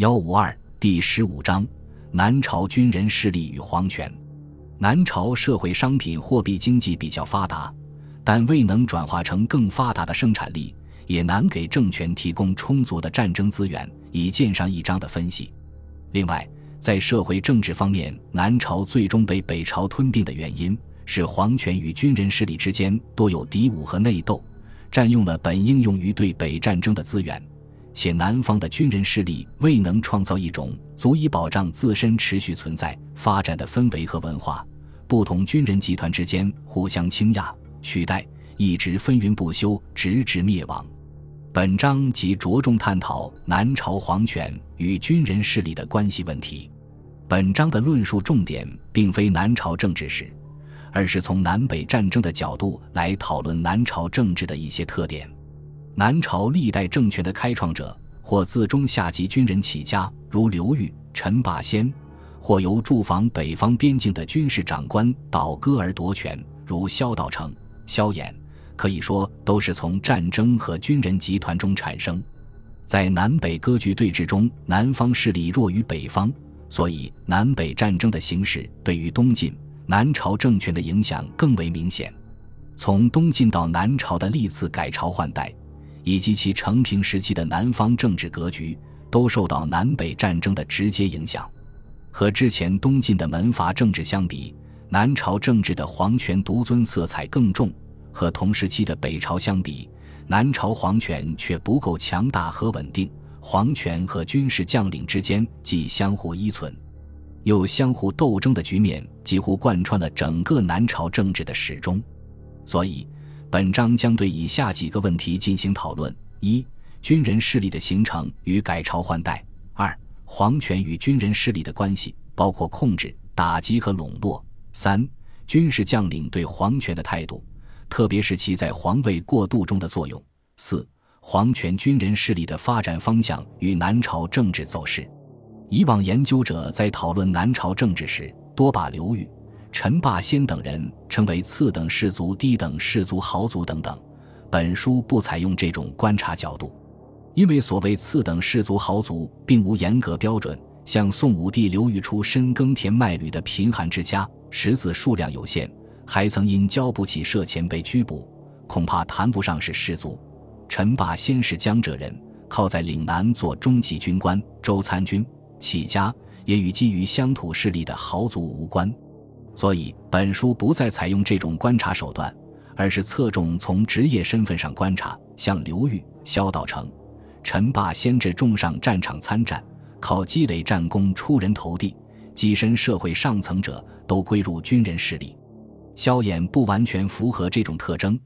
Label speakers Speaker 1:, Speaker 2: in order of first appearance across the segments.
Speaker 1: 幺五二第十五章：南朝军人势力与皇权。南朝社会商品货币经济比较发达，但未能转化成更发达的生产力，也难给政权提供充足的战争资源，以见上一章的分析。另外，在社会政治方面，南朝最终被北朝吞并的原因是皇权与军人势力之间多有敌伍和内斗，占用了本应用于对北战争的资源。且南方的军人势力未能创造一种足以保障自身持续存在发展的氛围和文化，不同军人集团之间互相倾轧取代，一直纷纭不休，直至灭亡。本章即着重探讨南朝皇权与军人势力的关系问题。本章的论述重点并非南朝政治史，而是从南北战争的角度来讨论南朝政治的一些特点。南朝历代政权的开创者，或自中下级军人起家，如刘裕、陈霸先；或由驻防北方边境的军事长官倒戈而夺权，如萧道成、萧衍。可以说，都是从战争和军人集团中产生。在南北割据对峙中，南方势力弱于北方，所以南北战争的形势对于东晋南朝政权的影响更为明显。从东晋到南朝的历次改朝换代。以及其成平时期的南方政治格局，都受到南北战争的直接影响。和之前东晋的门阀政治相比，南朝政治的皇权独尊色彩更重；和同时期的北朝相比，南朝皇权却不够强大和稳定。皇权和军事将领之间既相互依存，又相互斗争的局面，几乎贯穿了整个南朝政治的始终。所以。本章将对以下几个问题进行讨论：一、军人势力的形成与改朝换代；二、皇权与军人势力的关系，包括控制、打击和笼络；三、军事将领对皇权的态度，特别是其在皇位过渡中的作用；四、皇权军人势力的发展方向与南朝政治走势。以往研究者在讨论南朝政治时，多把刘裕。陈霸先等人称为次等士族、低等士族、豪族等等。本书不采用这种观察角度，因为所谓次等士族、豪族并无严格标准。像宋武帝刘裕出身耕田卖履的贫寒之家，识字数量有限，还曾因交不起社钱被拘捕，恐怕谈不上是士族。陈霸先是江浙人，靠在岭南做中级军官、周参军起家，也与基于乡土势力的豪族无关。所以，本书不再采用这种观察手段，而是侧重从职业身份上观察，像刘裕、萧道成、陈霸先至重上战场参战，靠积累战功出人头地、跻身社会上层者，都归入军人势力。萧衍不完全符合这种特征，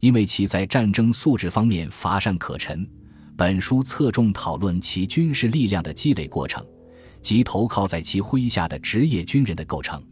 Speaker 1: 因为其在战争素质方面乏善可陈。本书侧重讨论其军事力量的积累过程，及投靠在其麾下的职业军人的构成。